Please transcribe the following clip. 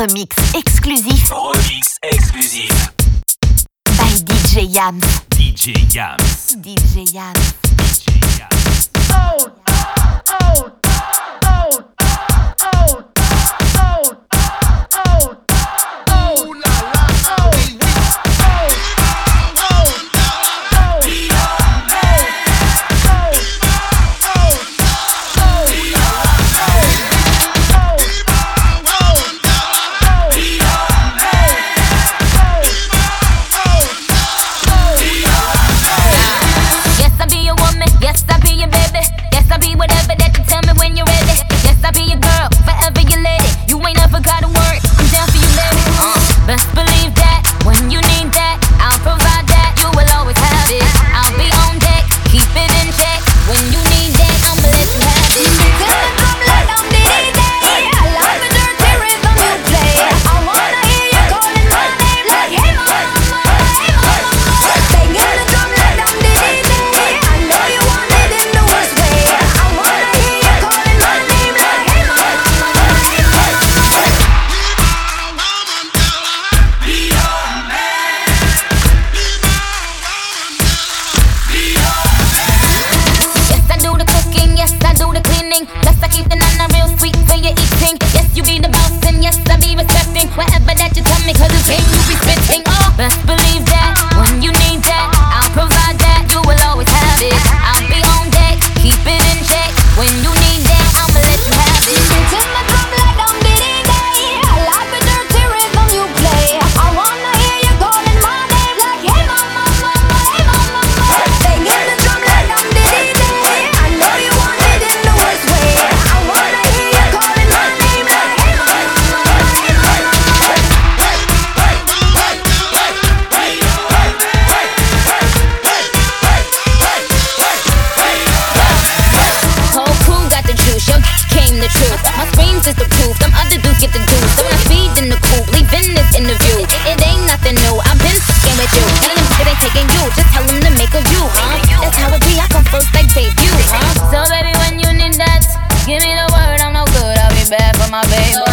Remix exclusif. Remix exclusif. By DJ Yams. DJ Yams. DJ Yams. DJ Yams. Oh my baby.